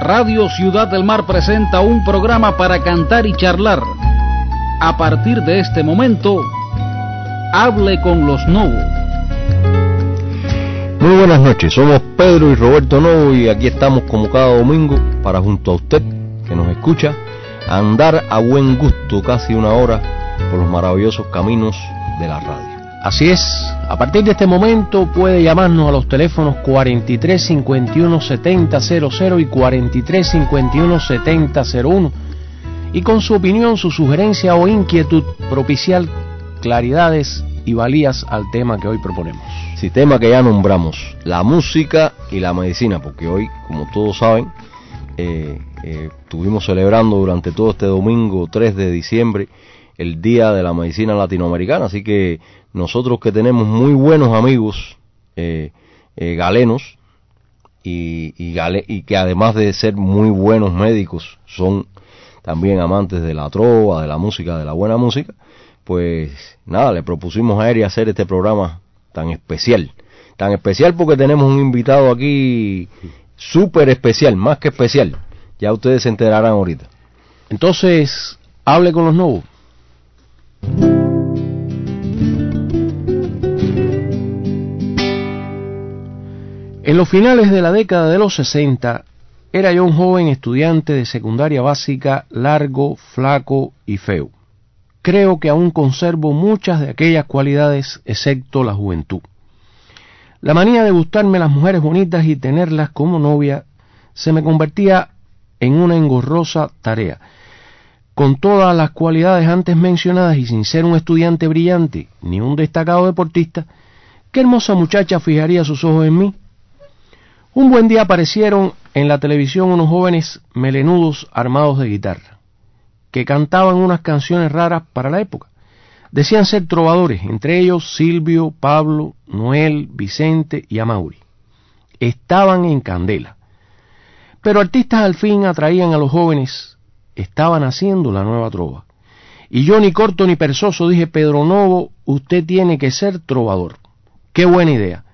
Radio Ciudad del Mar presenta un programa para cantar y charlar. A partir de este momento, hable con los Novo. Muy buenas noches, somos Pedro y Roberto Novo y aquí estamos como cada domingo para junto a usted que nos escucha andar a buen gusto casi una hora por los maravillosos caminos de la radio. Así es, a partir de este momento puede llamarnos a los teléfonos 43 51 70 y 43 51 70 y con su opinión, su sugerencia o inquietud propiciar claridades y valías al tema que hoy proponemos. Sí, tema que ya nombramos, la música y la medicina, porque hoy, como todos saben, eh, eh, estuvimos celebrando durante todo este domingo 3 de diciembre el Día de la Medicina Latinoamericana, así que nosotros que tenemos muy buenos amigos eh, eh, galenos y, y, que además de ser muy buenos médicos son también amantes de la trova, de la música, de la buena música, pues nada, le propusimos a Eri hacer este programa tan especial. Tan especial porque tenemos un invitado aquí súper especial, más que especial. Ya ustedes se enterarán ahorita. Entonces, hable con los nuevos. En los finales de la década de los 60, era yo un joven estudiante de secundaria básica, largo, flaco y feo. Creo que aún conservo muchas de aquellas cualidades, excepto la juventud. La manía de gustarme las mujeres bonitas y tenerlas como novia se me convertía en una engorrosa tarea. Con todas las cualidades antes mencionadas y sin ser un estudiante brillante ni un destacado deportista, ¿qué hermosa muchacha fijaría sus ojos en mí? Un buen día aparecieron en la televisión unos jóvenes melenudos armados de guitarra, que cantaban unas canciones raras para la época. Decían ser trovadores, entre ellos Silvio, Pablo, Noel, Vicente y Amauri. Estaban en candela. Pero artistas al fin atraían a los jóvenes, estaban haciendo la nueva trova. Y yo ni corto ni persoso dije, Pedro Novo, usted tiene que ser trovador. Qué buena idea.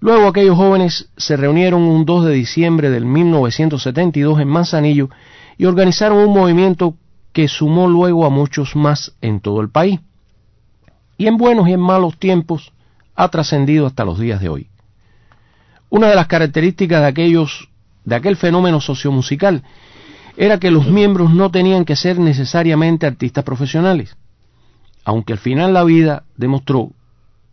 Luego aquellos jóvenes se reunieron un 2 de diciembre del 1972 en Manzanillo y organizaron un movimiento que sumó luego a muchos más en todo el país. Y en buenos y en malos tiempos ha trascendido hasta los días de hoy. Una de las características de aquellos de aquel fenómeno sociomusical era que los miembros no tenían que ser necesariamente artistas profesionales, aunque al final la vida demostró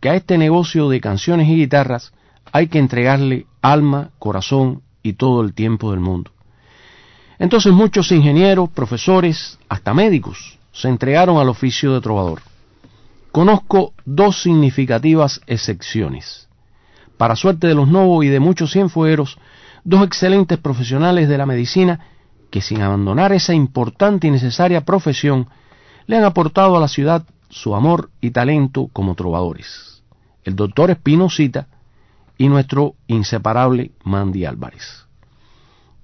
que a este negocio de canciones y guitarras hay que entregarle alma, corazón y todo el tiempo del mundo. Entonces muchos ingenieros, profesores, hasta médicos, se entregaron al oficio de trovador. Conozco dos significativas excepciones. Para suerte de los novos y de muchos cienfueros, dos excelentes profesionales de la medicina que sin abandonar esa importante y necesaria profesión, le han aportado a la ciudad su amor y talento como trovadores. El doctor Espinosita y nuestro inseparable Mandy Álvarez.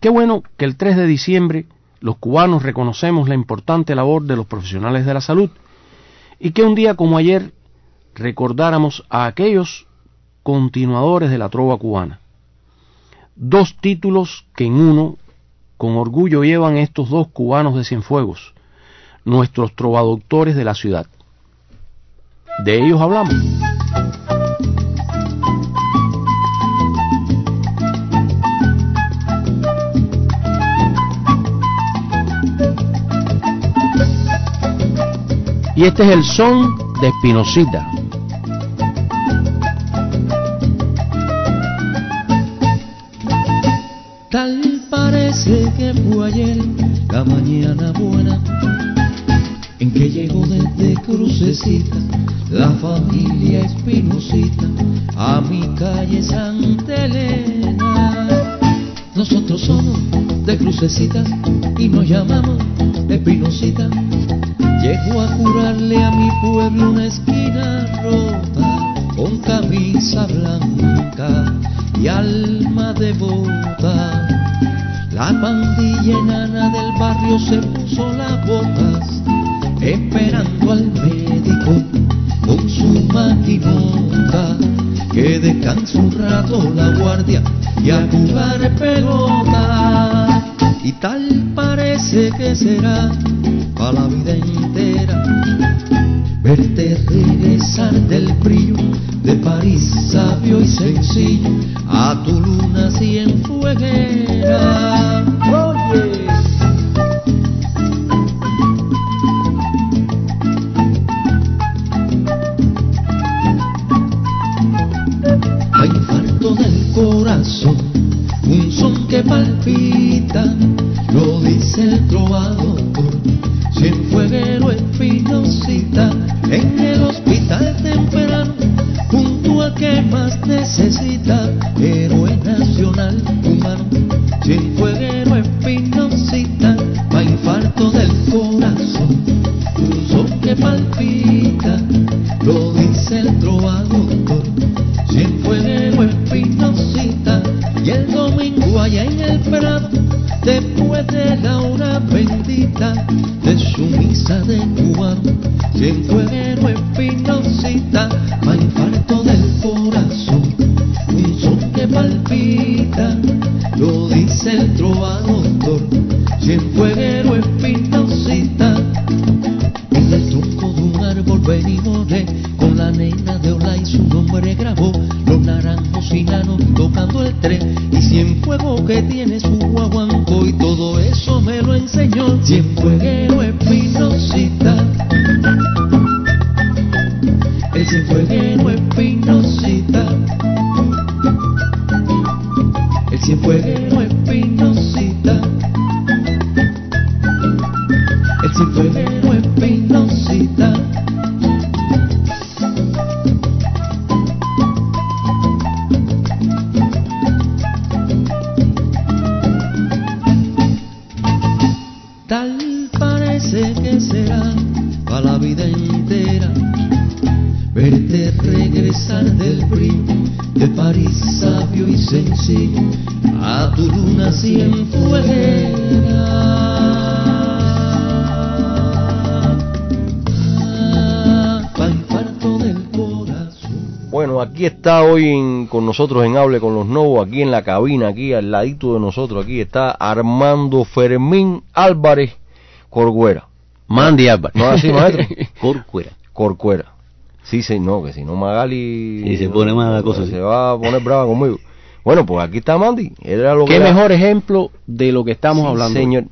Qué bueno que el 3 de diciembre los cubanos reconocemos la importante labor de los profesionales de la salud y que un día como ayer recordáramos a aquellos continuadores de la trova cubana. Dos títulos que en uno con orgullo llevan estos dos cubanos de Cienfuegos, nuestros trovadoctores de la ciudad. De ellos hablamos. Y este es el son de Espinosita. Tal parece que fue ayer la mañana buena en que llegó desde Crucecita la familia Espinosita a mi calle Santa Elena. Nosotros somos de Crucecita y nos llamamos Espinosita Llego a curarle a mi pueblo una esquina rota con camisa blanca y alma devota. La pandilla enana del barrio se puso las botas esperando al médico con su maquinota que descansa un rato la guardia y a jugar pelota. y tal parece que será para la vida entera. Verte regresar del brillo de París sabio y sencillo a tu luna cienfueguera. Oye. Un son que palpita, lo dice el trovador, cienfueguero espinosita, en el hospital temprano, junto a que más necesita, el cienfueguero espinosita el cienfueguero espinosita está hoy en- con nosotros en Hable con los Novos, aquí en la cabina, aquí al ladito de nosotros, aquí está Armando Fermín Álvarez Corguera. Mandy Álvarez. ¿No es así, maestro? Corcuera. Corcuera. Sí, sí, no, que si no Magali... Sí, se pone más la cosa, Se va a poner brava conmigo. Bueno, pues aquí está Mandy. Era lo ¿Qué que era- mejor ejemplo de lo que estamos Sí, hablando? señor.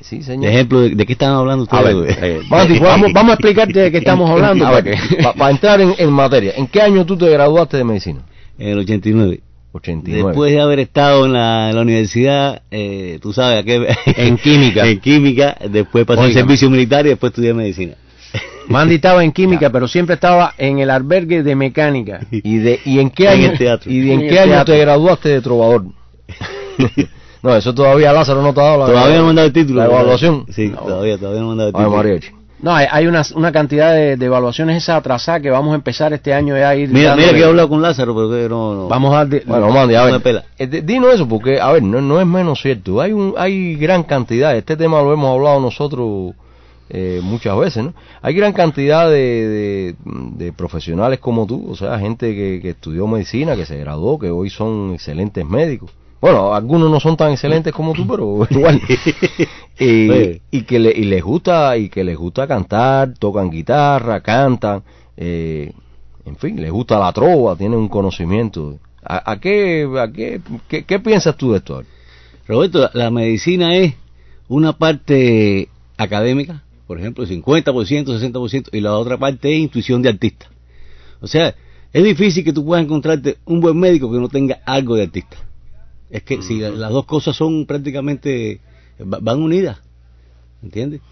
Sí, De señor. ejemplo, ¿de, de qué están hablando A ustedes? ver, eh, Mandy, Vamos, vamos a explicarte de qué estamos hablando. A para ver, que- para entrar en, en materia, ¿en qué año tú te graduaste de medicina? En el 89. 89. Después de haber estado en la, en la universidad, eh, tú sabes, ¿a qué? En química. en química, después pasé Óigame. servicio militar y después estudié medicina. Mandy estaba en química, pero siempre estaba en el albergue de mecánica. ¿Y, de, y en qué En año, el teatro. ¿y de en En qué el año teatro. te graduaste de trovador? No, eso todavía Lázaro no te ha dado la Todavía no me han dado el título. La evaluación. Sí, No. todavía, todavía no me han dado el Ay, título. María. No, hay, hay una, una cantidad de, de evaluaciones esa atrasada que vamos a empezar este año ya a ir. Mira, mira que he hablado con Lázaro, pero que no... no. Vamos a dar. de- Bueno, Mandy, a No ver, pela. eh, dinos eso porque, a ver, no, no es menos cierto. Hay un, hay gran cantidad, este tema lo hemos hablado nosotros eh, muchas veces, ¿no? Hay gran cantidad de, de, de profesionales como tú, o sea, gente que, que estudió medicina, que se graduó, que hoy son excelentes médicos. Bueno, algunos no son tan excelentes como tú, pero igual. y, que le, y les gusta y que les gusta cantar, tocan guitarra, cantan, eh, en fin, les gusta la trova, tienen un conocimiento. ¿A, a qué, a qué, qué, qué piensas tú de esto? Roberto, la, la medicina es una parte académica, por ejemplo, 50%, 60%, y la otra parte es intuición de artista. O sea, es difícil que tú puedas encontrarte un buen médico que no tenga algo de artista. Es que si la- las dos cosas son prácticamente, va- van unidas, ¿entiendes?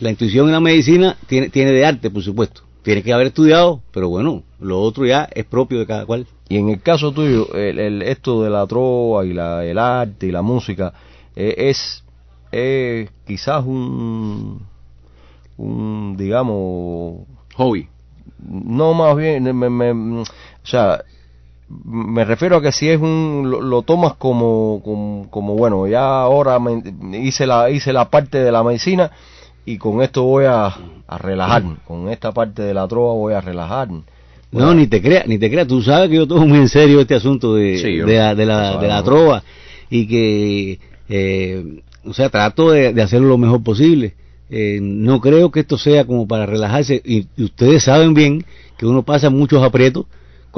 La intuición en la medicina tiene, tiene de arte, por supuesto. Tiene que haber estudiado, pero bueno, lo otro ya es propio de cada cual. Y en el caso tuyo, el, el- esto de la trova y la, el arte y la música eh, es eh, quizás un, un, digamos, Hobby. no más bien, me, me- o sea, me refiero a que si es un, lo, lo tomas como, como, como, bueno, ya ahora me- hice la, hice la parte de la medicina y con esto voy a, a relajar, con esta parte de la trova voy a relajar. No, ni te creas, ni te creas. Tú sabes que yo tomo muy en serio este asunto de, Sí, yo de, la, de, la, sabemos. de la trova y que eh, o sea, trato de, de hacerlo lo mejor posible. Eh, no creo que esto sea como para relajarse y, y ustedes saben bien que uno pasa muchos aprietos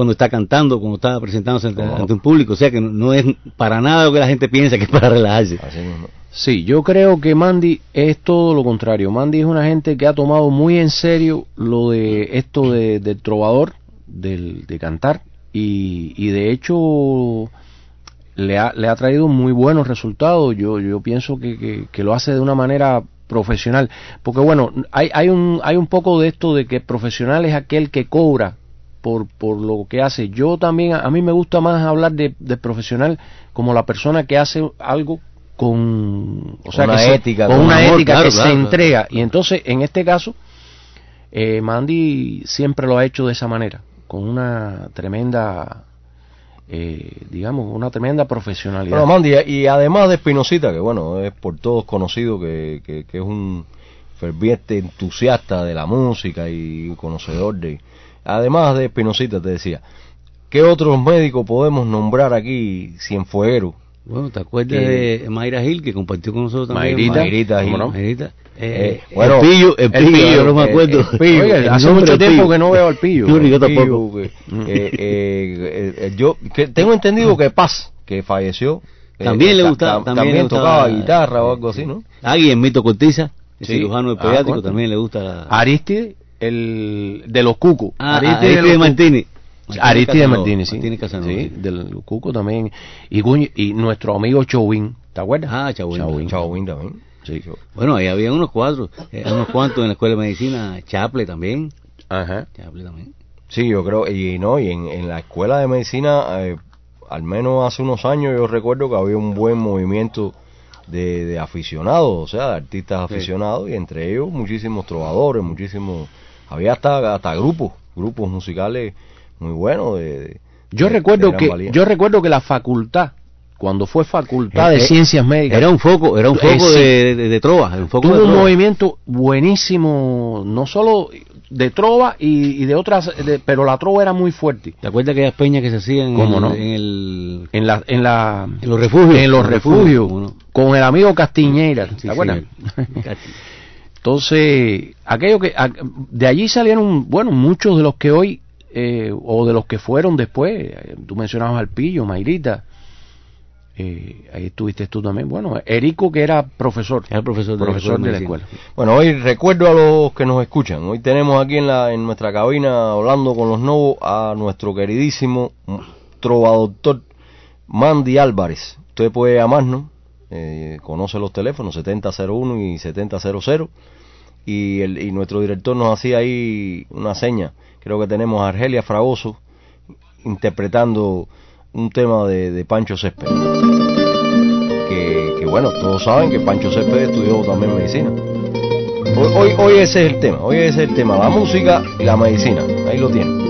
cuando está cantando, cuando está presentándose ante, un público, o sea que no, no es para nada lo que la gente piensa que es para relajarse. Así mismo. Sí, yo creo que Mandy es todo lo contrario. Mandy es una gente que ha tomado muy en serio lo de esto de, del trovador, del, de cantar, y, y de hecho le ha, le ha traído muy buenos resultados. Yo, yo pienso que, que, que lo hace de una manera profesional. Porque bueno, hay, hay, un, hay un poco de esto de que profesional es aquel que cobra por, por lo que hace. Yo también, a mí me gusta más hablar de, de profesional como la persona que hace algo con, o sea, Una que ética, con con una amor, ética claro, que claro, se claro. entrega. Y entonces, en este caso, eh, Mandy siempre lo ha hecho de esa manera, con una tremenda, eh, digamos, una tremenda profesionalidad. Bueno, Mandy, y además de Espinosita, que bueno, es por todos conocido que, que, que es un ferviente entusiasta de la música y conocedor de... Además de Espinosita, te decía, ¿qué otros médicos podemos nombrar aquí, Cienfuegueros? Bueno, ¿te acuerdas Que- de Mayra Gil que compartió con nosotros también? Mayrita, Mayrita Gil. ¿cómo no? Mayrita. Eh, Eh, bueno, el pillo, el el pillo, pillo, yo no me eh, acuerdo. el pillo. Oye, El hace mucho tiempo pillo. que no veo al pillo. Yo, yo Pillo, tampoco. que- eh, yo que tengo entendido que Paz, que falleció, También le ta- gustaba, ta- también le tocaba guitarra o algo así, ¿no? Ah, y en Mito Cortiza, el Sí. cirujano Ah, pediátrico, también le gusta la... Aristide, el de los Cucos. Ah, Aristide Aristide de los Martínez. Aristide Martínez, sí. Martínez Casanova, sí, sí. del Cuco también. Y, nuestro amigo Chowin, ¿te acuerdas? Ah, Chauvín. Chao, también. Sí. Bueno, ahí había unos cuatro, eh, unos cuantos en la escuela de medicina, Chaple también. Ajá. Chaple también. Sí, yo creo, y no, y en, en la escuela de medicina, eh, al menos hace unos años, yo recuerdo que había un buen movimiento de, de aficionados, o sea, de artistas Sí. aficionados, y entre ellos muchísimos trovadores, muchísimos, había hasta, hasta grupos, grupos musicales muy buenos. De, de- Yo de- recuerdo de que valía. yo recuerdo que la facultad, cuando fue facultad Eh, de eh, ciencias médicas, Era un foco, era un Eh, foco sí. de, de, de trova, un foco tuvo de un trova. movimiento buenísimo, no solo de trova y, y de otras, de- pero la trova era muy fuerte. ¿Te acuerdas aquellas peñas que se hacían ¿Cómo en, no? en el En la, en la, en los refugios? en los refugios, con el amigo Castiñeira, Sí, ¿te acuerdas? sí. Entonces, aquello que a- de allí salieron, bueno, muchos de los que hoy eh, o de los que fueron después. Tú mencionabas al Pillo, Mayrita. eh, ahí estuviste tú también. Bueno, Erico que era profesor, Era profesor de la profesor de la escuela. Bueno, hoy recuerdo a los que nos escuchan. Hoy tenemos aquí en, la, en nuestra cabina, hablando con los novos, a nuestro queridísimo trovadoctor Mandy Álvarez. Usted puede llamarnos, eh, conoce los teléfonos 7001 y 7000. Y, el, y nuestro director nos hacía ahí una seña. Creo que tenemos a Argelia Fragoso interpretando un tema de, de Pancho Céspedes. Que, bueno, todos saben que Pancho Céspedes estudió también medicina. Hoy, hoy, hoy ese es el tema, hoy ese es el tema, la música y la medicina. Ahí lo tienen.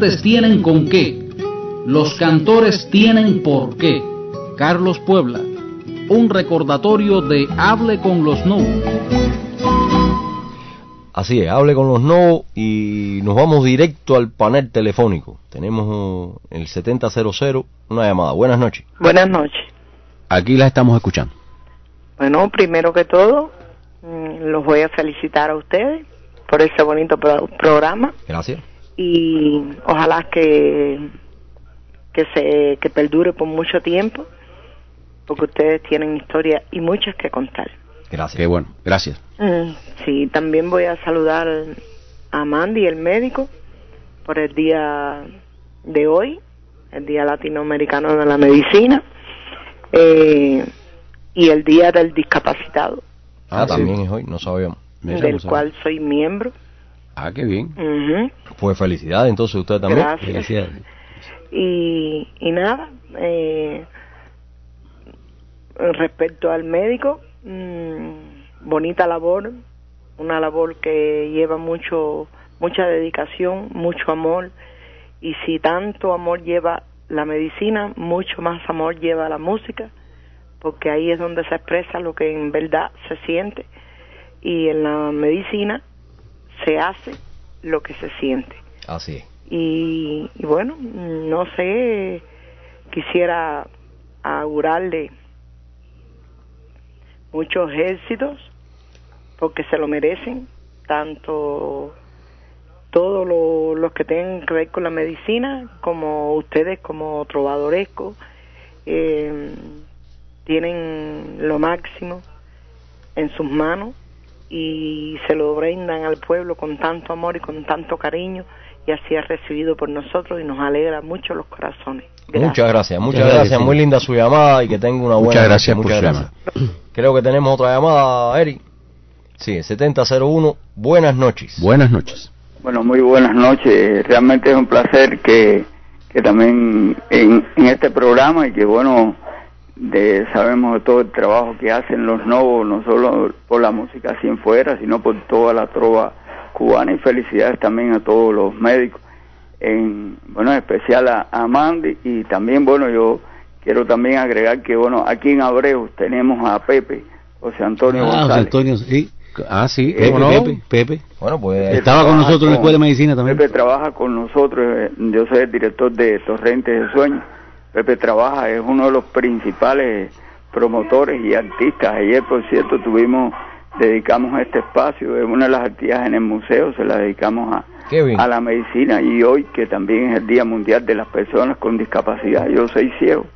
Cantantes tienen con qué, los cantores tienen por qué. Carlos Puebla, un recordatorio de Hable con los No. Así es, hable con los no y nos vamos directo al panel telefónico. Tenemos el 7000, una llamada. Buenas noches. Buenas noches. Aquí la estamos escuchando. Bueno, primero que todo, mm, los voy a felicitar a ustedes por ese bonito programa. Gracias y ojalá que que se que perdure por mucho tiempo porque ustedes tienen historia y muchas que contar. Gracias. Qué bueno, gracias. Mm, sí, también voy a saludar a Mandy, el médico, por el día de hoy, el Día Latinoamericano de la Medicina, eh, y el Día del Discapacitado. Ah, también es hoy, no sabíamos. Del cual soy miembro. Ah, qué bien. Pues felicidades entonces usted también. Gracias. Y, y nada, eh, respecto al médico, mm, bonita labor, una labor que lleva mucho mucha dedicación, mucho amor y si tanto amor lleva la medicina, mucho más amor lleva la música, porque ahí es donde se expresa lo que en verdad se siente y en la medicina se hace lo que se siente. Así Y, bueno, no sé, quisiera augurarle muchos éxitos porque se lo merecen, tanto todos los que tengan que ver con la medicina, como ustedes como trovadoresco, eh, tienen lo máximo en sus manos y se lo brindan al pueblo con tanto amor y con tanto cariño y así es recibido por nosotros y nos alegra mucho los corazones. Muchas gracias, muchas gracias, muy linda su llamada y que tenga una buena Muchas gracias por su llamada. Creo que tenemos otra llamada, Eric. Sí, 7001, buenas noches. Buenas noches. Bueno, muy buenas noches. Realmente es un placer que, que también en, en este programa y que bueno, de, sabemos de todo el trabajo que hacen los novos, no solo por la música así en fuera, sino por toda la trova cubana y felicidades también a todos los médicos, en, bueno, en especial a, Mandy y también, bueno, yo quiero también agregar que, bueno, aquí en Abreu tenemos a Pepe, José Antonio ah, González. Antonio, sí. Ah, sí, Pepe, Pepe, Bueno, pues estaba con nosotros en la Escuela de Medicina también. Pepe trabaja con nosotros, eh, yo soy el director de Torrentes de Sueños Pepe trabaja, es uno de los principales promotores y artistas. Ayer, por cierto, tuvimos, dedicamos este espacio, es una de las actividades en el museo, se la dedicamos a, a la medicina. Y hoy, que también es el Día Mundial de las Personas con Discapacidad, yo soy ciego.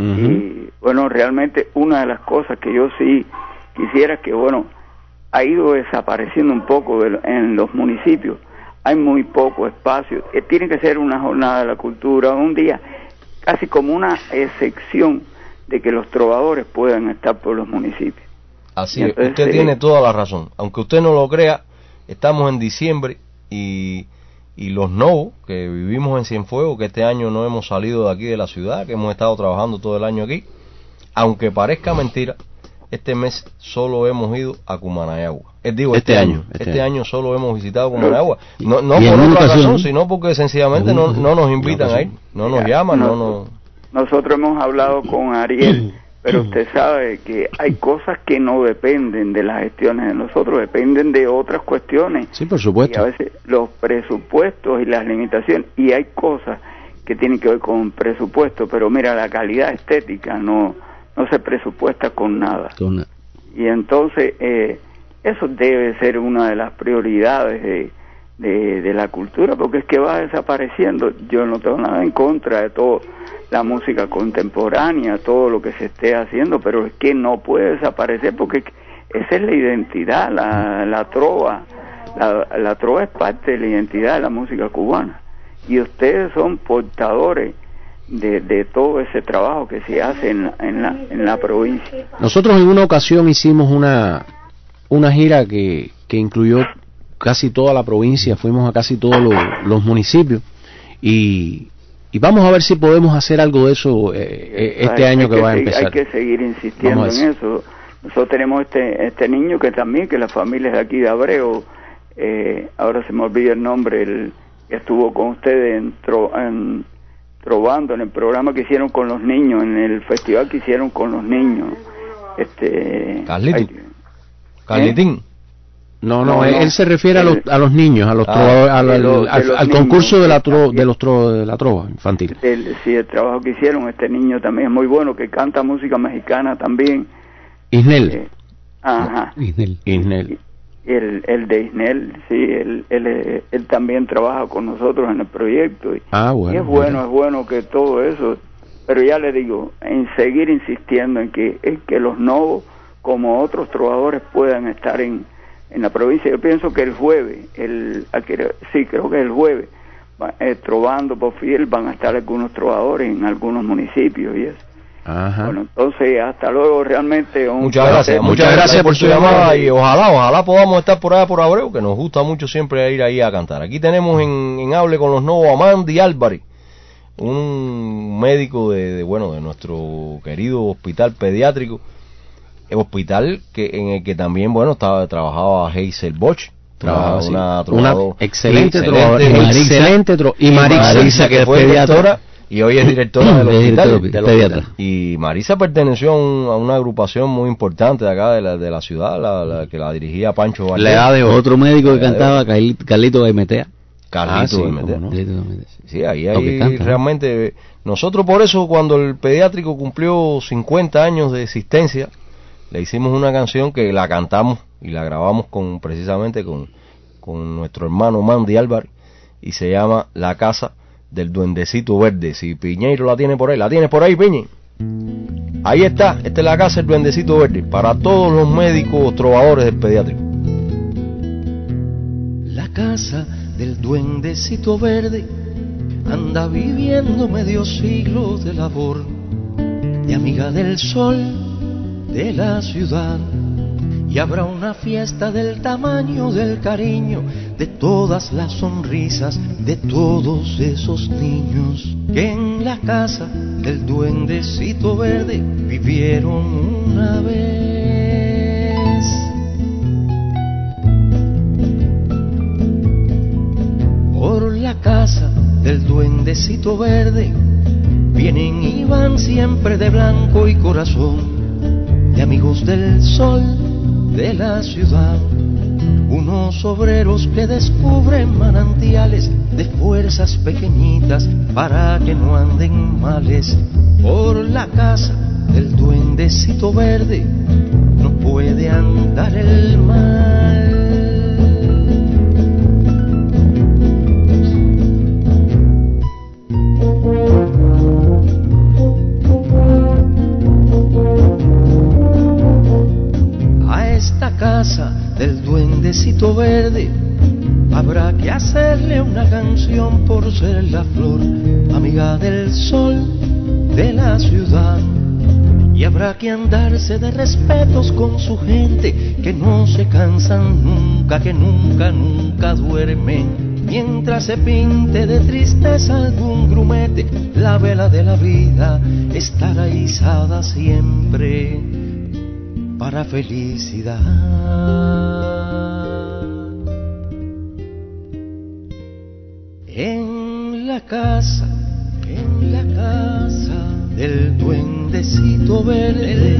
Y bueno, realmente una de las cosas que yo sí quisiera que, bueno, ha ido desapareciendo un poco en los municipios, hay muy poco espacio, eh, tiene que ser una jornada de la cultura, un día casi como una excepción de que los trovadores puedan estar por los municipios. Así es, usted tiene toda la razón. Aunque usted no lo crea, estamos en diciembre y, y los no que vivimos en Cienfuegos, que este año no hemos salido de aquí de la ciudad, que hemos estado trabajando todo el año aquí, aunque parezca mentira, este mes solo hemos ido a Cumanayagua. Es digo, este, este año. Este, este año. solo hemos visitado Cumanayagua. No, no por otra razón, sino porque sencillamente no, no nos invitan a ir, no nos llaman, no nos... Nosotros hemos hablado con Ariel, pero usted sabe que hay cosas que no dependen de las gestiones de nosotros, dependen de otras cuestiones. Sí, por supuesto. Y a veces los presupuestos y las limitaciones, y hay cosas que tienen que ver con presupuesto, pero mira, la calidad estética no no se presupuesta con nada. Y entonces eh, eso debe ser una de las prioridades de, de, la cultura, porque es que va desapareciendo. Yo no tengo nada en contra de todo la música contemporánea, todo lo que se esté haciendo, pero es que no puede desaparecer porque esa es la identidad, la, la trova. La, la trova es parte de la identidad de la música cubana. Y ustedes son portadores de, de, todo ese trabajo que se hace en, en, la, en la provincia. Nosotros en una ocasión hicimos una, una gira que, que incluyó casi toda la provincia, fuimos a casi todos los, municipios y, y, vamos a ver si podemos hacer algo de eso eh, eh, este año que, va a empezar. Hay que seguir insistiendo en eso. Nosotros tenemos este, este niño que también, que la familia es de aquí de Abreu, eh, ahora se me olvida el nombre, el, estuvo con ustedes en, en probando en el programa que hicieron con los niños, en el festival que hicieron con los niños. Este, Carlitín. No, no, él, se refiere a, los, a los niños, a los ah, al, concurso de la de los de la trova infantil. El, sí, el trabajo que hicieron este niño también es muy bueno, que canta música mexicana también. Isnel. Eh, ajá. Isnel. Isnel el, el de Isnel, sí, él, él, él, también trabaja con nosotros en el proyecto. Y, ah, bueno, es bueno, es bueno que todo eso, pero ya le digo, en seguir insistiendo en que, en que los novos, como otros trovadores, puedan estar en, en la provincia. Yo pienso que el jueves, el, sí, creo que el jueves, eh, trovando por fiel, van a estar algunos trovadores en algunos municipios y eso. Bueno, entonces hasta luego, realmente. muchas gracias, muchas gracias por su llamada y ojalá, ojalá podamos estar por allá por Abreu, que nos gusta mucho siempre ir ahí a cantar. Aquí tenemos en, en Hable con los Nuevos a Mandy Álvarez, un médico de, bueno, de nuestro querido hospital pediátrico, el hospital que en el que también, bueno, estaba trabajaba Hazel Bosch. una, excelente, excelente, y Marisa, que, fue pediatra y hoy es directora del hospital. y Marisa perteneció a, una agrupación muy importante de acá de la, de la ciudad, la, que la dirigía Pancho Valdés. Le da de otro médico que cantaba, Carlito Gaimetea. Carlito ah, sí, ahí, ahí realmente... Nosotros por eso cuando el pediátrico cumplió 50 años de existencia, le hicimos una canción que la cantamos y la grabamos con precisamente con, con nuestro hermano Mandy Álvarez y se llama La Casa del duendecito verde. Si Piñeiro la tiene por ahí, ¿la tienes por ahí, Piñe? Ahí está, esta es la casa del duendecito verde, para todos los médicos trovadores del pediátrico. La casa del duendecito verde anda viviendo medio siglo de labor, de amiga del sol de la ciudad y habrá una fiesta del tamaño del cariño, de todas las sonrisas de todos esos niños que en la casa del duendecito verde vivieron una vez. Por la casa del duendecito verde vienen y van siempre de blanco y corazón, de amigos del sol de la ciudad. Unos obreros que descubren manantiales de fuerzas pequeñitas para que no anden males. Por la casa del duendecito verde no puede andar el mal. casa del duendecito verde, habrá que hacerle una canción por ser la flor, amiga del sol de la ciudad. Y habrá que andarse de respetos con su gente, que no se cansan nunca, que nunca, nunca duermen. Mientras se pinte de tristeza algún grumete, la vela de la vida estará izada siempre para felicidad. En la casa, en la casa del duendecito verde,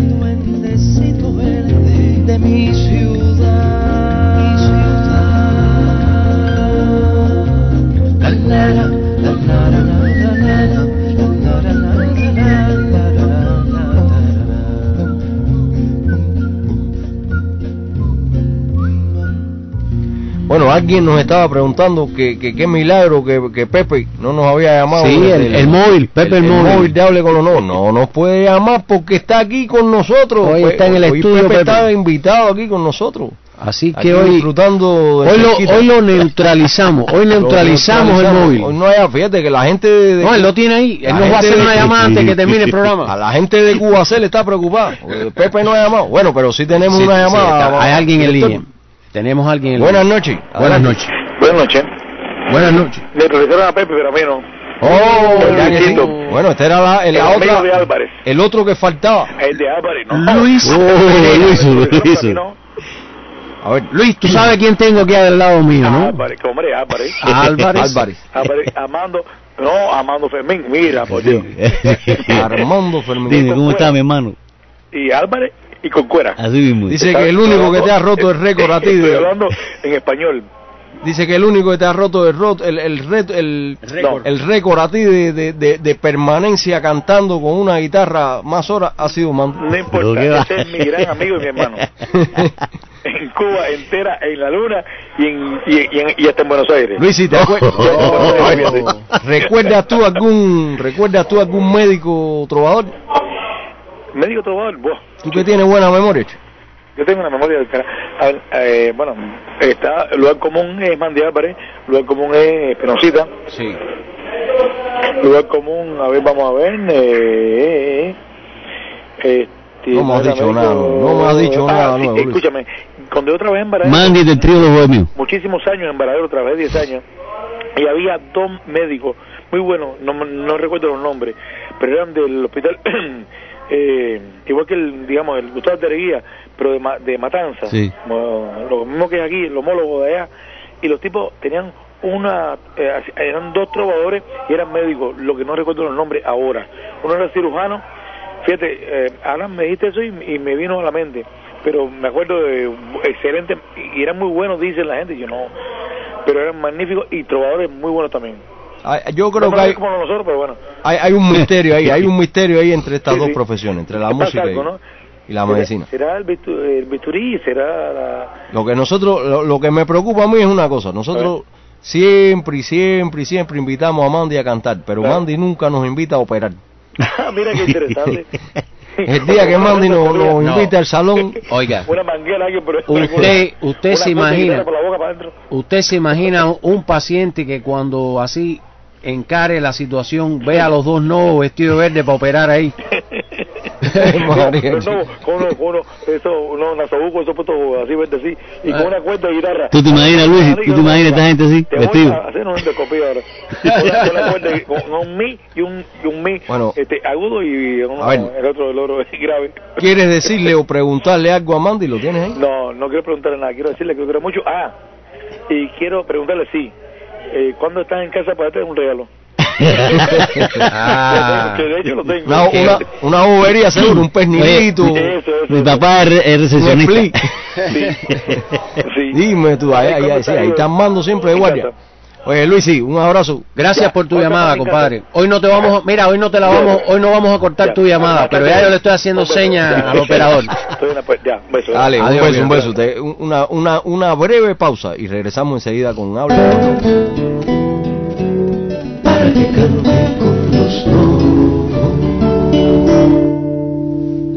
Bueno, alguien nos estaba preguntando que qué milagro que, que, Pepe no nos había llamado. Sí, el, el, móvil, Pepe el, el, móvil. móvil de Hable con no, no nos puede llamar porque está aquí con nosotros. Hoy está en el hoy estudio. Pepe, Pepe está invitado aquí con nosotros. Así Aquí que hoy disfrutando hoy lo, hoy lo neutralizamos, hoy neutralizamos el móvil. Hoy no hay, fíjate que la gente de, de No, él lo tiene ahí, él nos va a hacer una llamada antes que termine el programa. A la gente de Cuba se le está preocupada. Pepe no ha llamado. Bueno, pero sí tenemos Sí, una sí, llamada. está- hay alguien en línea. Tenemos a alguien en Buenas noches. Buenas noches. Buenas noches. Buenas noches. Le realizaron a Pepe, pero a mí no. Oh, El ya que sí. Bueno, este era la, el, El la amigo otra, de Álvarez. el otro que faltaba. El de Álvarez, no. Luis. Oh, Luis, Luis. a ver, Luis, tú sabes quién tengo aquí al lado mío, ¿no? Álvarez, hombre, Álvarez. Álvarez. Álvarez. Álvarez, Amando, no, Amando Fermín, mira, por Dios. Armando Fermín. Dime, ¿cómo está mi hermano? Y Álvarez y Concuera. Así mismo. Dice que el único que te ha roto el récord a ti. Estoy de- hablando en español. Dice que el único que te ha roto el rot- el el ret- el, récord. el récord a ti de, de, de, de permanencia cantando con una guitarra más horas ha sido Mando. No importa, ese es mi gran amigo y mi hermano. En Cuba entera, en la luna y, en, y, y, en- y hasta en Buenos Aires. Luis, si te acuer- Oh. ¿recuerdas tú algún recuerdas tú algún médico trovador? Médico trovador, buah, Tú que tienes buena memoria. yo tengo una memoria del ver, eh, bueno, está, lugar común es Mandy Álvarez, lugar común es Penosita, Sí. lugar común, a ver, vamos a ver, eh, este, No me has dicho nada, no me has dicho Ah, nada sí. Escúchame, cuando yo trabajé en Varadero, Mandy del trío de Bohemio. muchísimos años en Varadero, trabajé 10 años, y había dos médicos muy buenos, no, no recuerdo los nombres, pero eran del hospital, eh, igual que el, digamos, el Gustavo Tereguía, pero de, de Matanza, Sí. lo mismo que es aquí, el homólogo de allá, y los tipos tenían una, eh, eran dos trovadores y eran médicos, lo que no recuerdo los nombres ahora. Uno era cirujano, fíjate, eh, ahora me dijiste eso y, y me vino a la mente, pero me acuerdo de excelente, y eran muy buenos, dicen la gente, yo no, pero eran magníficos y trovadores muy buenos también. Yo creo no que hay, como nosotros, pero bueno. hay, hay un misterio ahí, hay un misterio ahí entre estas Sí, dos sí. profesiones, entre la música y, algo, ¿no? y la ¿Será- medicina. ¿Será el, bistu- el bisturí? ¿Será la...? Lo que nosotros, lo, lo que me preocupa a mí es una cosa, nosotros siempre y siempre y siempre invitamos a Mandy a cantar, pero Claro. Mandy nunca nos invita a operar. Mira qué interesante. El día que Mandy nos, nos No. invita al salón, Oiga, Usted- usted una se imagina- guitarra por la boca para adentro. usted se imagina un paciente que cuando así encare la situación ve a los dos no vestidos de verde para operar ahí. No, con uno, con uno, eso, uno, nasobuco, eso puesto así, verde así, y con una cuenta de guitarra. ¿Tú te imaginas, Luis? ¿Tú te imaginas esta gente así, Te voy vestido? a hacer un endoscopio ahora. Con una- de- con un mi y un, y un mi Bueno. este, agudo y uno- A ver. el otro, el otro grave. ¿quieres decirle o preguntarle algo a Mandy? ¿Lo tienes ahí? No, no quiero preguntarle nada, quiero decirle que lo quiero mucho. Ah, y quiero preguntarle sí. Eh, ¿Cuándo estás en casa para tener un regalo? Ah. que de hecho lo tengo. Una, una, una bobería seguro, un pernilito, Oye, Eso, eso, Mi papá es es un recepcionista. split. Sí. sí. Dime tú, ahí, ahí, ahí, ahí están mando siempre de guardia. Oye Luis, sí, un abrazo. Gracias Ya, por tu ¿cuánto llamada, compadre. Hoy no te vamos, a- mira, hoy no te la vamos, hoy no vamos a cortar Ya. tu llamada, pero ya yo le estoy haciendo señas al operador. Ya, un beso. Dale, Adiós, un beso, un beso. Te- una, una, una breve pausa y regresamos enseguida con Habla. para que con los no.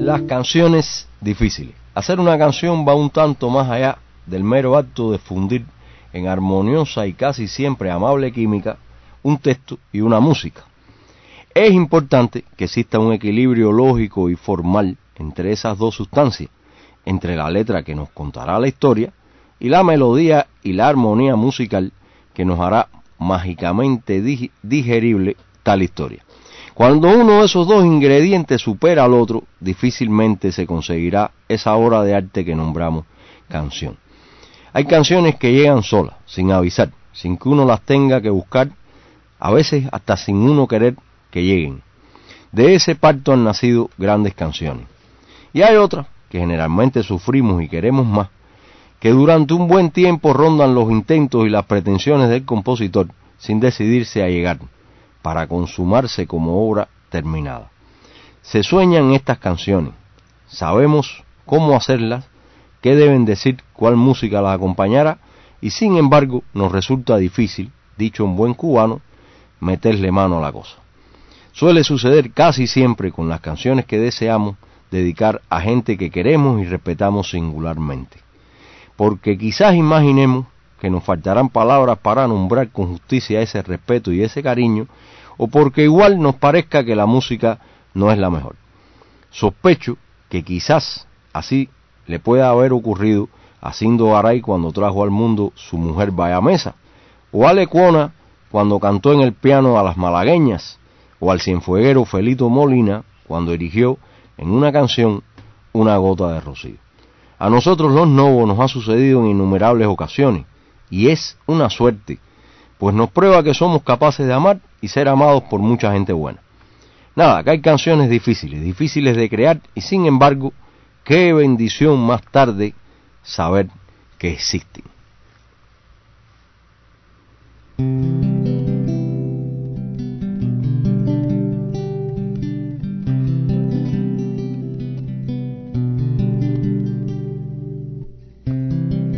Las canciones difíciles. Hacer una canción va un tanto más allá del mero acto de fundir en armoniosa y casi siempre amable química un texto y una música. Es importante que exista un equilibrio lógico y formal entre esas dos sustancias, entre la letra que nos contará la historia y la melodía y la armonía musical que nos hará mágicamente digerible tal historia. Cuando uno de esos dos ingredientes supera al otro, difícilmente se conseguirá esa obra de arte que nombramos canción. Hay canciones que llegan solas, sin avisar, sin que uno las tenga que buscar, a veces hasta sin uno querer que lleguen. De ese pacto han nacido grandes canciones. Y hay otras que generalmente sufrimos y queremos más, que durante un buen tiempo rondan los intentos y las pretensiones del compositor sin decidirse a llegar, para consumarse como obra terminada. Se sueñan estas canciones, sabemos cómo hacerlas, qué deben decir, cuál música las acompañará, y sin embargo nos resulta difícil, dicho en buen cubano, meterle mano a la cosa. Suele suceder casi siempre con las canciones que deseamos dedicar a gente que queremos y respetamos singularmente. Porque quizás imaginemos que nos faltarán palabras para nombrar con justicia ese respeto y ese cariño, o porque igual nos parezca que la música no es la mejor. Sospecho que quizás así le pueda haber ocurrido a Garay cuando trajo al mundo su mujer Vaya Mesa, o a Lecuona cuando cantó en el piano a las malagueñas, o al cienfueguero Felito Molina cuando erigió en una canción una gota de rocío. A nosotros los novos nos ha sucedido en innumerables ocasiones, y es una suerte, pues nos prueba que somos capaces de amar y ser amados por mucha gente buena. Nada, que hay canciones difíciles, difíciles de crear, y sin embargo, qué bendición más tarde saber que existen.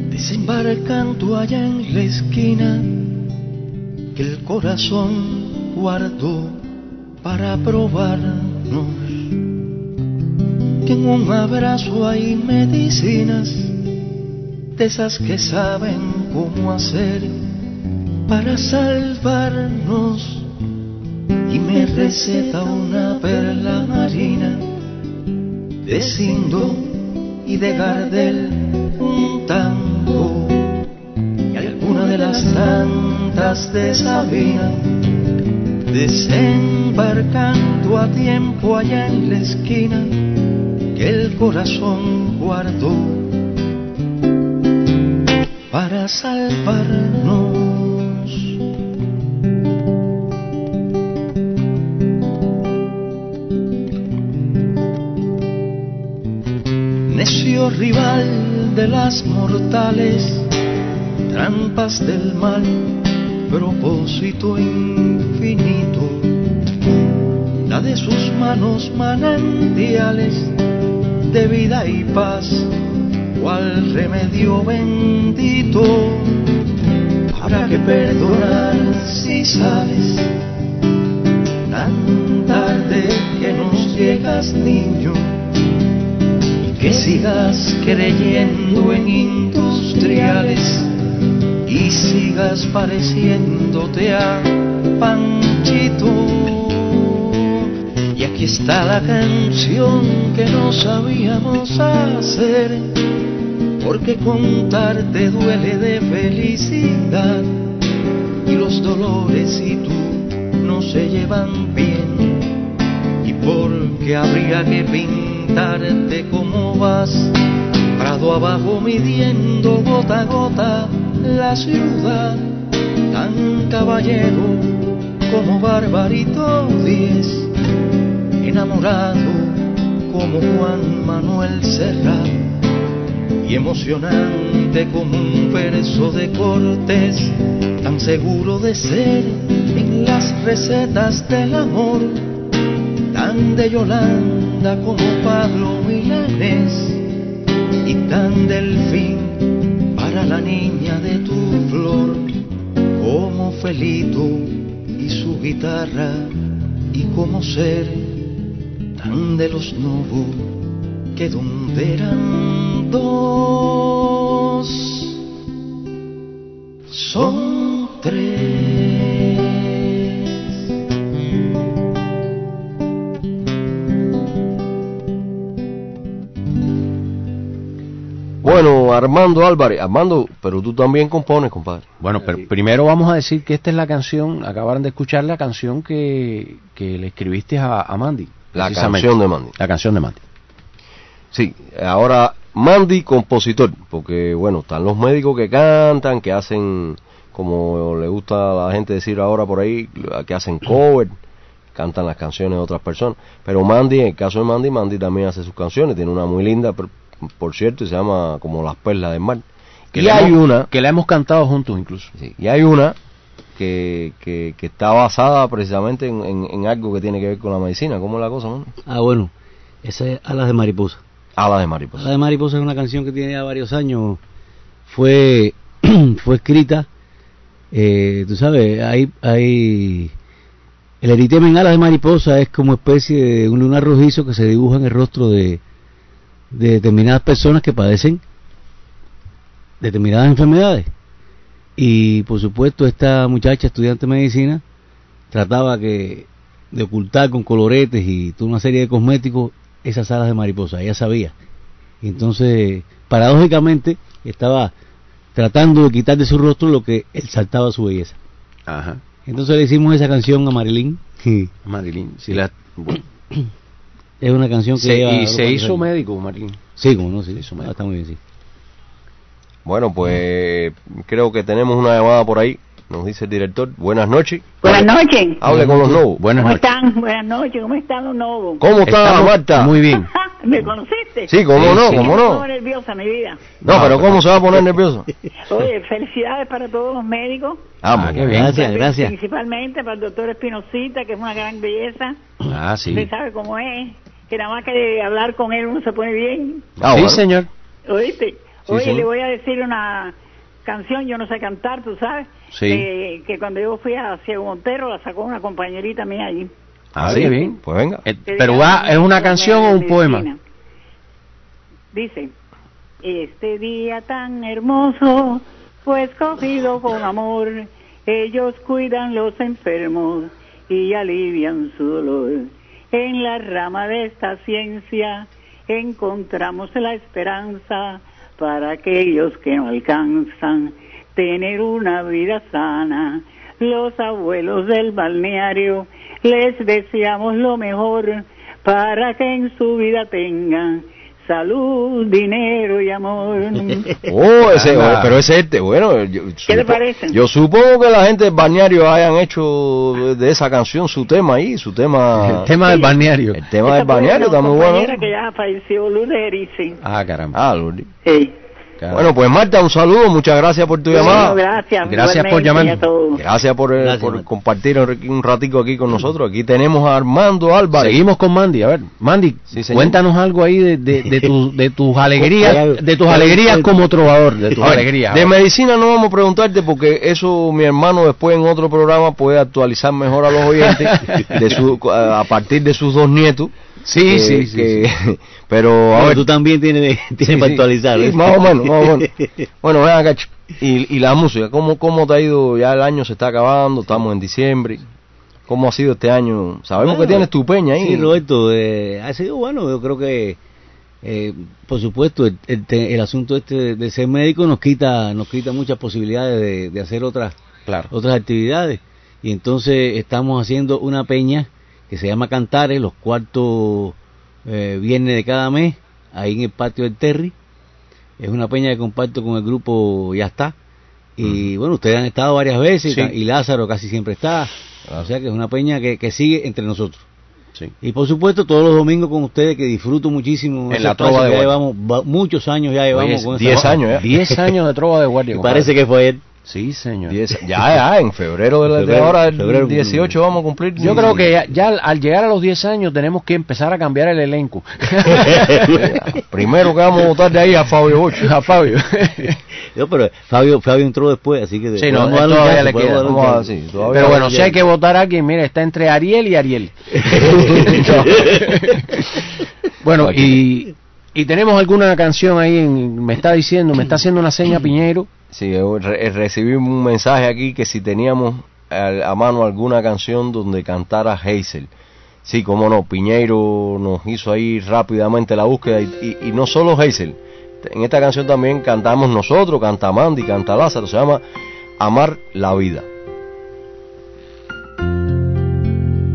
Desembarcando allá en la esquina que el corazón guardó para probarnos que en un abrazo hay medicinas de esas que saben cómo hacer para salvarnos. Y me receta una perla marina de Sindo y de Gardel un tango y alguna de las tantas de Sabina desembarcando a tiempo allá en la esquina que el corazón guardó para salvarnos. Necio rival de las mortales, trampas del mal, propósito infinito, la de sus manos manantiales de vida y paz, cual remedio bendito. Habrá que perdonar si sabes, tan tarde que nos llegas niño, y que sigas creyendo en industriales y sigas pareciéndote a Panchito aquí está la canción que no sabíamos hacer, porque contarte duele de felicidad y los dolores y tú no se llevan bien. Y porque habría que pintarte como vas, prado abajo midiendo gota a gota la ciudad, tan caballero como Barbarito Diez enamorado como Juan Manuel Serra y emocionante como un verso de Cortés, tan seguro de ser en las recetas del amor, tan de Yolanda como Pablo Milanés y tan delfín para la niña de tu flor, como Felito y su guitarra y como ser de los novos que donde eran dos son tres. Bueno, Armando Álvarez, Armando, pero tú también compones, compadre. Bueno, pero primero vamos a decir que esta es la canción, acabaron de escuchar la canción que, que le escribiste a Mandy. La canción de Mandy. La canción de Mandy. Sí, ahora Mandy, compositor, porque bueno, están los médicos que cantan, que hacen, como le gusta a la gente decir ahora por ahí, que hacen cover, cantan las canciones de otras personas. Pero Mandy, en el caso de Mandy, Mandy también hace sus canciones, tiene una muy linda, por, por cierto, y se llama como Las Perlas del Mar. Que y hay hemos- una, Que la hemos cantado juntos incluso. sí, y hay una que, que, que está basada precisamente en, en, en algo que tiene que ver con la medicina. ¿Cómo es la cosa, Mandy? Ah, bueno, esa es Alas de Mariposa. Alas de mariposa. Alas de Mariposa es una canción que tiene ya varios años. Fue, fue escrita, eh, tú sabes, hay, hay... El eritema en Alas de Mariposa es como especie de un lunar rojizo que se dibuja en el rostro de, de determinadas personas que padecen determinadas enfermedades. Y por supuesto esta muchacha estudiante de medicina trataba que de ocultar con coloretes y toda una serie de cosméticos esas alas de mariposa, ella sabía. Entonces, paradójicamente, estaba tratando de quitar de su rostro lo que exaltaba su belleza. Ajá. Entonces le hicimos esa canción a Marilyn. Sí. Marilyn. Sí, la, Es una canción que se, lleva y se hizo años. médico, Marilyn. Sí, como no, sí. hizo Ah, médico. está muy bien, sí. Bueno, pues creo que tenemos una llamada por ahí. Nos dice el director. Buenas noches. Buenas noches. Hable con los novos. Buenas ¿Cómo noches. están? Buenas noches. ¿Cómo están los novos? ¿Cómo está Estamos Marta? Muy bien. ¿Me conociste? Sí, cómo Sí, no, sí. cómo Me pongo no. nerviosa, mi vida. No, pero ¿cómo se va a poner nervioso? Oye, felicidades para todos los médicos. Ah, Ah, muy qué bien. Gracias, gracias. Principalmente para el doctor Espinosita, que es una gran belleza. Ah, sí. Usted sabe cómo es. Que nada más que de hablar con él uno se pone bien. Ah, sí, bueno. señor. ¿Oíste? Sí, Oye, sí. le voy a decir una canción, yo no sé cantar, tú sabes. Sí. Que, que cuando yo fui a Ciego Montero la sacó una compañerita mía allí. Ah, sí, qué bien. Pues venga. Eh, pero va, ¿es una canción o un poema? Dice, este día tan hermoso fue escogido con amor. Ellos cuidan los enfermos y alivian su dolor. En la rama de esta ciencia encontramos la esperanza para aquellos que no alcanzan tener una vida sana. Los abuelos del balneario les deseamos lo mejor para que en su vida tengan salud, dinero y amor. Oh, ese, Ah. pero ese este, bueno, yo, ¿Qué le supo- parece? Yo supongo que la gente del balneario hayan hecho de- esa canción su tema ahí, su tema. El tema del balneario. El tema Esta del balneario está muy bueno. que ya falleció, Lourdes Erice. Ah, caramba. Ah, Lourdes. Sí. Bueno, pues Marta, un saludo, muchas gracias por tu Bueno, llamada. gracias. Gracias por llamar. Gracias por, eh, Gracias, por Marta. compartir un, ratico aquí con nosotros. Aquí tenemos a Armando Álvarez. Seguimos con Mandy. A ver, Mandy, Sí, cuéntanos algo ahí de, de, de, tu- de tus alegrías, de tus alegrías como trovador, de tus alegrías. de medicina no vamos a preguntarte porque eso mi hermano después en otro programa puede actualizar mejor a los oyentes de su, a partir de sus dos nietos. Sí, que- sí, sí, que- sí. Pero a Bueno, ver, tú también tienes, tienes sí, para actualizar. Sí, ¿eh? más o menos, más o menos. Bueno, ven acá, y, y la música, ¿cómo, ¿cómo te ha ido? Ya el año se está acabando, estamos en diciembre. ¿Cómo ha sido este año? Sabemos Bueno, que tienes tu peña ahí. Sí, Roberto, eh, ha sido bueno. Yo creo que, eh, por supuesto, el, el te- el asunto este de, de ser médico nos quita nos quita muchas posibilidades de, de hacer otras Claro. otras actividades. Y entonces estamos haciendo una peña que se llama Cantares, los cuartos eh, viernes de cada mes, ahí en el patio del Terry. Es una peña que comparto con el grupo Ya está. Y bueno, ustedes han estado varias veces Sí. y, Lázaro casi siempre está. O sea que es una peña que, que sigue entre nosotros. Sí. Y por supuesto todos los domingos con ustedes que disfruto muchísimo. En la trova de guardia. llevamos va- muchos años ya llevamos Oye, con esa 10 trova. años ya. 10 años de trova de guardia. Parece que fue ayer. Sí, señor. Diez- ya, ya, en febrero de, la- de Febrero, ahora, el febrero, 18 vamos a cumplir. Yo creo que ya, ya al- llegar a los 10 años tenemos que empezar a cambiar el elenco. Primero que vamos a votar de ahí a Fabio Bocho. a Fabio. Yo, pero Fabio, Fabio entró después, así que Sí, no, todavía le queda. sí, todavía Pero bueno, si hay que votar a alguien, mire, está entre Ariel y Ariel. bueno, y, y tenemos alguna canción ahí, en, me está diciendo, me está haciendo una seña Piñero. Sí, yo re- recibí un mensaje aquí que si teníamos a, mano alguna canción donde cantara Hazel. Sí, cómo no, Piñeiro nos hizo ahí rápidamente la búsqueda y no solo Hazel, En esta canción también cantamos nosotros, canta Mandy, canta Lázaro, se llama Amar la vida.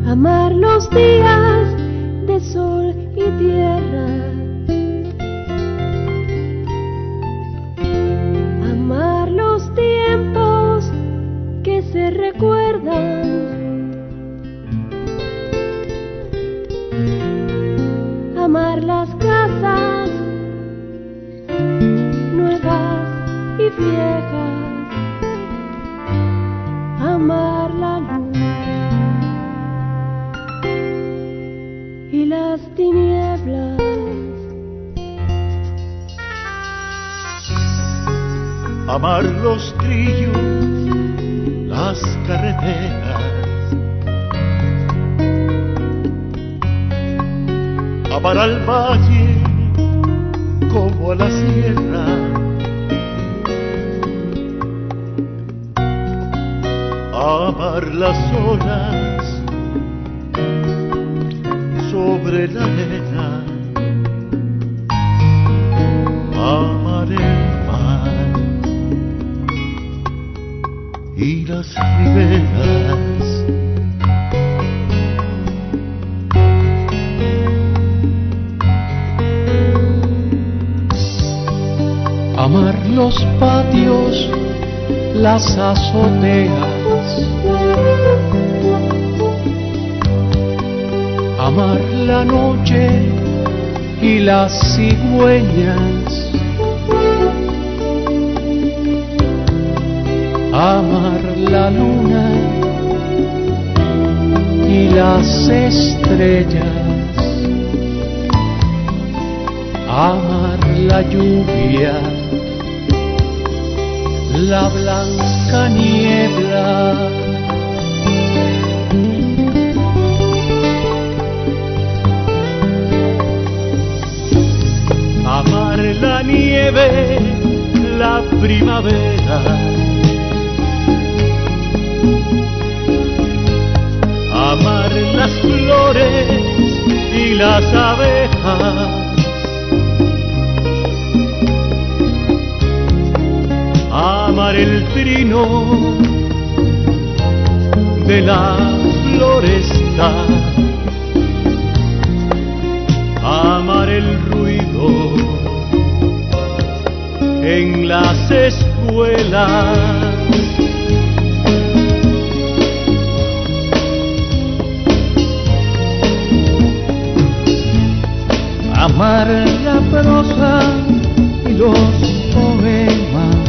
Amar los días de sol y tierra. Los tiempos que se recuerdan. Amar las casas nuevas y viejas. Amar la luz y las tinieblas. Amar los trillos, las carreteras, amar al valle como a la sierra, amar las olas sobre la arena, amar el y las riberas. amar los patios, las azoteas, amar la noche y las cigüeñas, amar la luna y las estrellas amar la lluvia, la blanca niebla. amar la nieve, la primavera. Y las abejas. Amar el trino de la floresta. Amar el ruido en las escuelas. Prosa y los poemas,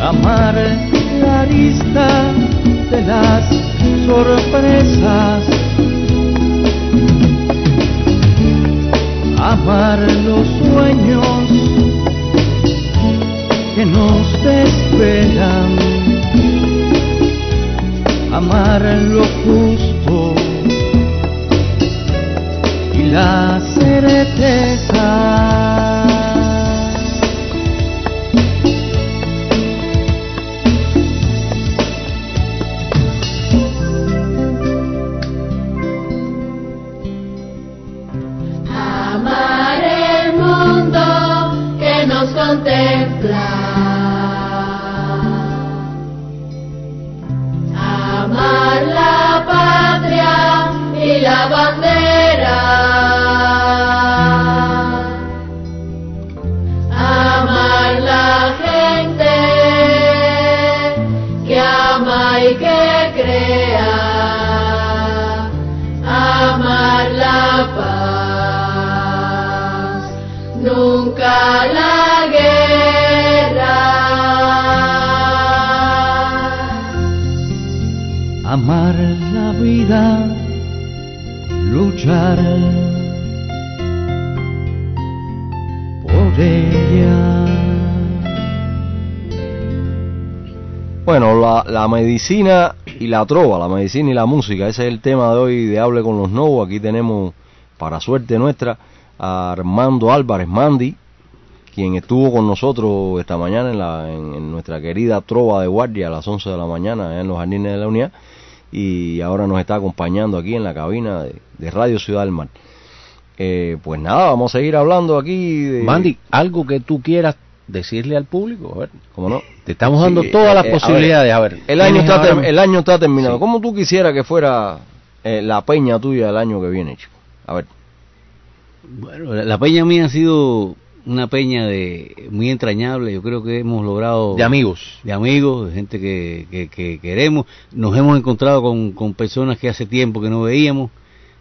amar la arista de las sorpresas, amar los sueños que nos desvelan, amar lo justo la amar la vida, luchar por ella. Bueno, la, la medicina y la trova, la medicina y la música, ese es el tema de hoy de Hable con los Novos. Aquí tenemos, para suerte nuestra, a Armando Álvarez Mandi, quien estuvo con nosotros esta mañana en, la, en, nuestra querida trova de guardia a las 11 de la mañana en los jardines de la unidad y ahora nos está acompañando aquí en la cabina de, de Radio Ciudad del Mar. Eh, pues nada, vamos a seguir hablando aquí de... Mandy, algo que tú quieras decirle al público, a ver, ¿Cómo no? te estamos Sí, dando eh, todas las eh, a posibilidades, a ver, El año, ¿tienes está ahora- el año está terminado. Sí. ¿Cómo tú quisieras que fuera eh, la peña tuya el año que viene, chico? A ver. Bueno, la, la peña mía ha sido una peña de muy entrañable. Yo creo que hemos logrado de amigos. de amigos, de gente que, que, que queremos. Nos hemos encontrado con, con personas que hace tiempo que no veíamos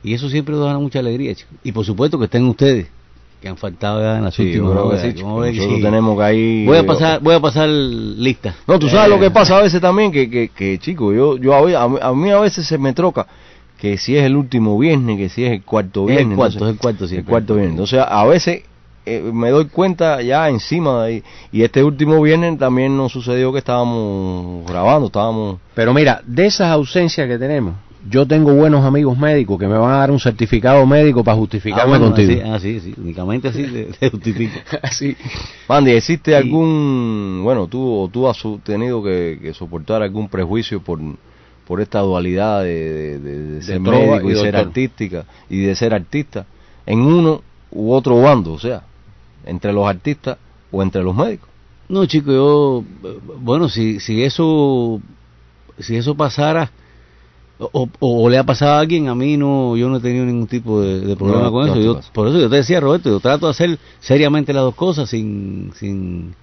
y eso siempre nos da mucha alegría, chicos. Y por supuesto que estén ustedes, que han faltado ya en las Sí, últimas horas. sí, Nosotros si- tenemos que ahí... Voy a pasar, voy a pasar lista. No, tú sabes Eh, lo que pasa a veces también, que, que, que chico, yo, yo a, a mí- a veces se me troca que si es el último viernes, que si es el cuarto Es el viernes. cuarto, entonces- es el cuarto el siempre. cuarto viernes. Entonces, a veces eh, me doy cuenta ya encima de ahí. Y este último viernes también nos sucedió que estábamos grabando, estábamos... Pero mira, de esas ausencias que tenemos, yo tengo buenos amigos médicos que me van a dar un certificado médico para Ah, justificarme bueno, contigo. así- ah, sí, sí, únicamente así se, justifica. Así. Mandy, ¿existe algún, bueno, tú o tú has tenido que, que soportar algún prejuicio por, por esta dualidad de, de- de- de ser médico y y, ser artística y de ser artista en uno u otro bando, o sea, entre los artistas o entre los médicos? No, chico, yo, bueno, si, si eso, si eso pasara, o, o- o le ha pasado a alguien, a mí no, yo no he tenido ningún tipo de, de problema No, con no eso. Yo, por eso yo te decía, Roberto, yo trato de hacer seriamente las dos cosas sin, sin,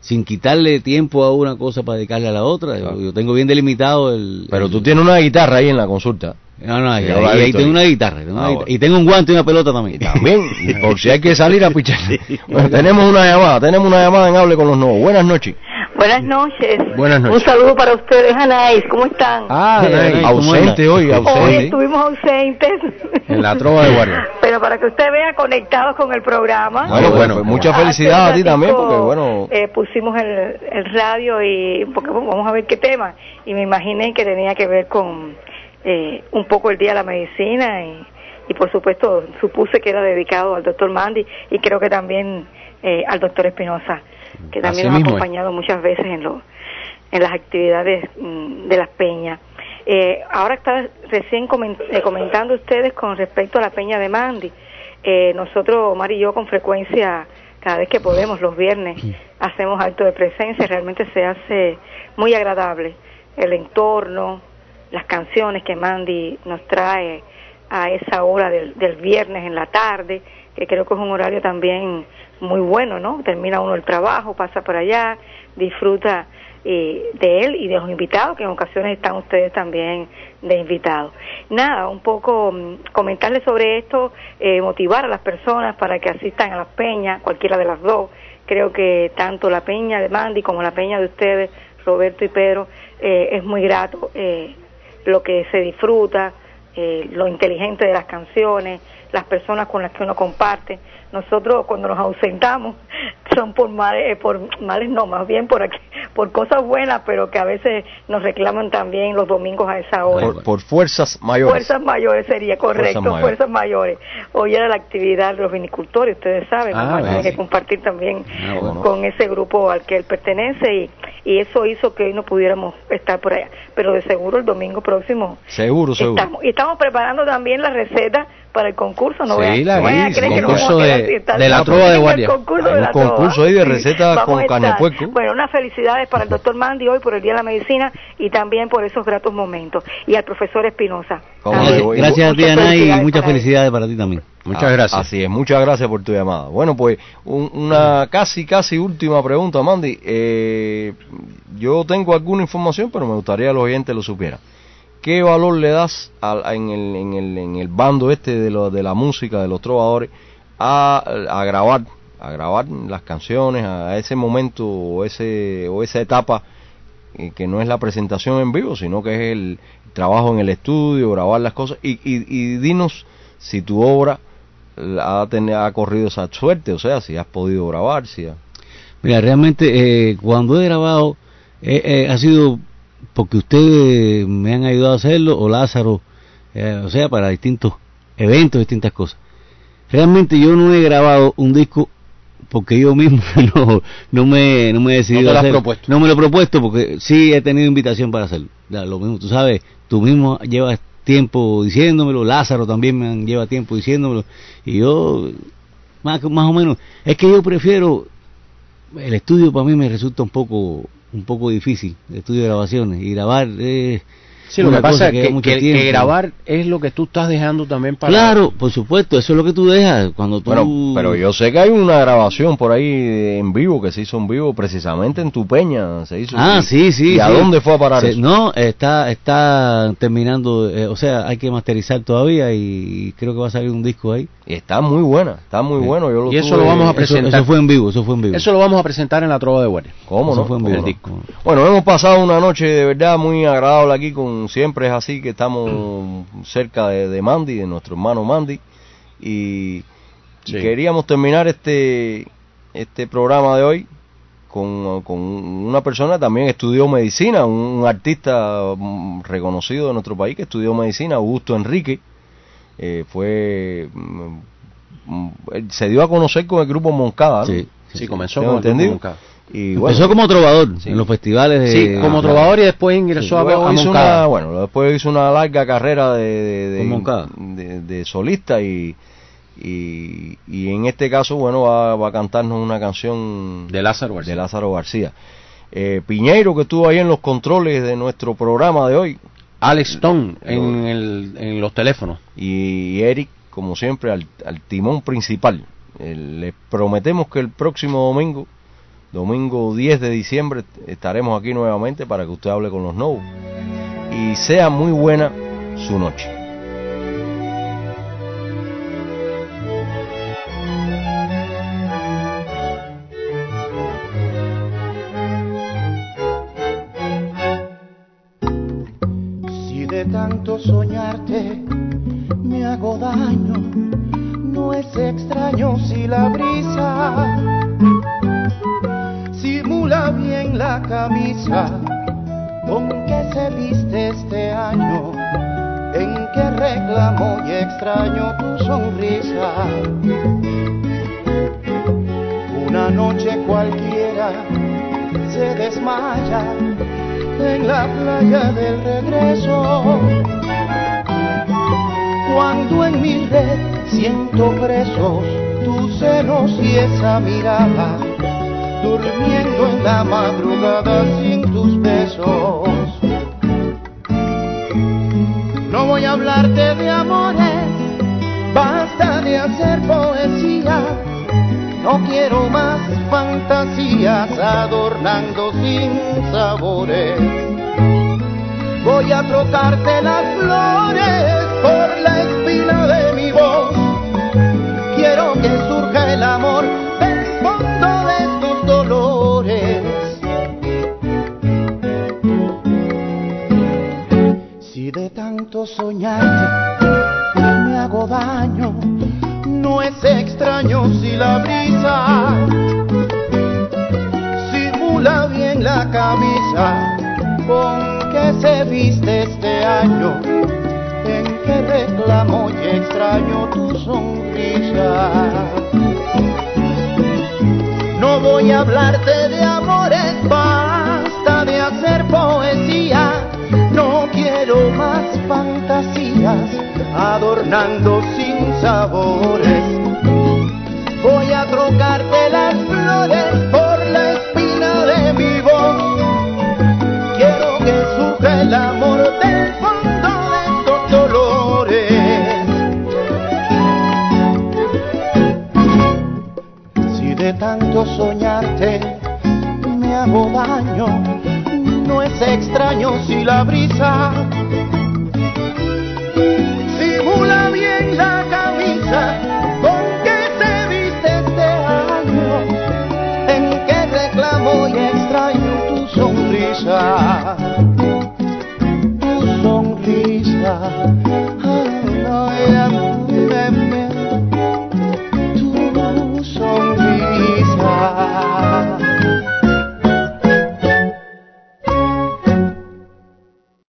sin quitarle tiempo a una cosa para dedicarle a la otra. Yo- tengo bien delimitado el... Pero el- tú tienes una guitarra ahí en la consulta. No, no, ahí, ahí- ahí tengo una guitarra, tengo una Ah, guitarra. bueno. y tengo un guante y una pelota también. También, y por si hay que salir a pichar. Bueno, tenemos una llamada, tenemos una llamada en Hable con los Nuevos. Buenas noches. Buenas noches. Buenas noches. Un saludo para ustedes, Anaís. ¿Cómo están? Ah, Eh, ¿cómo ausente hoy, Hoy ausente. estuvimos ausentes. En la trova de guardia. Pero para que usted vea conectados con el programa. Bueno, bueno, pues mucha felicidad a ti también, porque bueno, eh, pusimos el, el radio y porque vamos a ver qué tema. Y me imaginé que tenía que ver con eh, un poco el Día de la Medicina y, y por supuesto supuse que era dedicado al doctor Mandy y creo que también eh, al doctor Espinosa, que también Así nos ha mismo acompañado muchas veces en, los en las actividades mm, de las peñas. Eh, ahora está recién comen- eh, comentando ustedes con respecto a la peña de Mandy. Eh, nosotros, Omar y yo, con frecuencia, cada vez que podemos, los viernes, hacemos acto de presencia. Realmente se hace muy agradable el entorno, las canciones que Mandy nos trae a esa hora del, del viernes en la tarde, que creo que es un horario también muy bueno, ¿no? Termina uno el trabajo, pasa por allá, disfruta eh, de él y de los invitados, que en ocasiones están ustedes también de invitados. Nada, un poco mm, comentarles sobre esto, eh, motivar a las personas para que asistan a las peñas, cualquiera de las dos. Creo que tanto la peña de Mandy como la peña de ustedes, Roberto y Pedro, eh, es muy grato eh, lo que se disfruta, eh, lo inteligente de las canciones, las personas con las que uno comparte. Nosotros cuando nos ausentamos son por males, eh, por males no, más bien por aquí, por cosas buenas, pero que a veces nos reclaman también los domingos a esa hora. por, por fuerzas mayores. Fuerzas mayores sería correcto, Fuerzas fuerzas mayores. Hoy era la actividad de los vinicultores, ustedes saben, Ah, tiene que compartir también Ah, bueno. con ese grupo al que él pertenece y, y eso hizo que hoy no pudiéramos estar por allá. Pero de seguro el domingo próximo Seguro, seguro. estamos. Y estamos preparando también la receta para el concurso, ¿no Sí, la a creer nos concurso vamos a quedar de- de la trova de guardia. concurso de un la concurso ahí de recetas Vamos con puerco. Bueno, unas felicidades para el doctor Mandy hoy por el Día de la Medicina y también por esos gratos momentos. Y al profesor Espinosa. ¿Cómo También. le voy? Gracias a ti, Muchas Ana, y muchas felicidades para ti también. Muchas Ah, gracias. Así es, muchas gracias por tu llamada. Bueno, pues un- una casi, casi última pregunta, Mandy. Eh, yo tengo alguna información, pero me gustaría que los oyentes lo supieran. ¿Qué valor le das al- en, el, en, el, en el bando este de, lo, de la música, de los trovadores, a, a grabar, a grabar las canciones, a ese momento o, ese, o esa etapa eh, que no es la presentación en vivo, sino que es el trabajo en el estudio, grabar las cosas y, y, y dinos si tu obra ha, ten- ha corrido esa suerte, o sea, si has podido grabar, si Mira, realmente eh, cuando he grabado eh, eh, ha sido porque ustedes me han ayudado a hacerlo o Lázaro, eh, o sea, para distintos eventos, distintas cosas. Realmente yo no he grabado un disco porque yo mismo no, no me no me he decidido No te lo has hacer. propuesto. No me lo he propuesto porque sí he tenido invitación para hacerlo. Ya, lo mismo, tú sabes, tú mismo llevas tiempo diciéndomelo, Lázaro también me lleva tiempo diciéndomelo, y yo, más, más o menos, es que yo prefiero, el estudio para mí me resulta un poco un poco difícil, estudio grabaciones, y grabar es... Sí, lo que pasa es que, que- que grabar es lo que tú estás dejando también para... Claro, por supuesto, eso es lo que tú dejas cuando tú... Bueno, pero yo sé que hay una grabación por ahí en vivo que se hizo en vivo precisamente en tu peña. Se hizo. Ah, ¿Y- sí, sí. ¿Y a sí. dónde fue a parar Se- eso? No, está está terminando, eh, o sea, hay que masterizar todavía y creo que va a salir un disco ahí. Y está muy buena, está muy bueno. Yo lo Y eso tuve- lo vamos a Eso, presentar. eso fue en vivo, eso fue en vivo. Eso lo vamos a presentar en la Trova de Guardia. ¿Cómo Eso no? fue en ¿Cómo vivo. no? el disco. Bueno, hemos pasado una noche de verdad muy agradable aquí con siempre es así que estamos cerca de, de Mandy, de nuestro hermano Mandy y, queríamos terminar este este programa de hoy con, con una persona que también estudió medicina, un artista mm, reconocido de nuestro país que estudió medicina, Augusto Enrique, eh, fue mm, mm, se dio a conocer con el grupo Moncada, ¿no? Sí. Sí, comenzó con el grupo. Moncada. Y bueno, Empezó como trovador Sí. en los festivales de... Sí, como trovador y después ingresó a, a Moncada. una, bueno, después hizo una larga carrera de, de, de- solista y, y, y en este caso, bueno, va, va a cantarnos una canción De Lázaro García. de Lázaro García. Eh, Piñeiro, que estuvo ahí en los controles de nuestro programa de hoy, Alex Stone en, el- en los teléfonos. y Eric, como siempre, al, al timón principal. Eh, les prometemos que el próximo domingo, domingo 10 de diciembre, estaremos aquí nuevamente para que usted hable con los nuevos. Y sea muy buena su noche. Si de tanto soñarte me hago daño, no es extraño si la camisa con que se viste este año, en que reclamo y extraño tu sonrisa. Una noche cualquiera se desmaya en la playa del regreso. Cuando en mi red siento presos tus senos y esa mirada, durmiendo en la madrugada sin tus besos. No voy a hablarte de amores, basta de hacer poesía. No quiero más fantasías adornando sin sabores. Voy a trocarte las flores adornando sin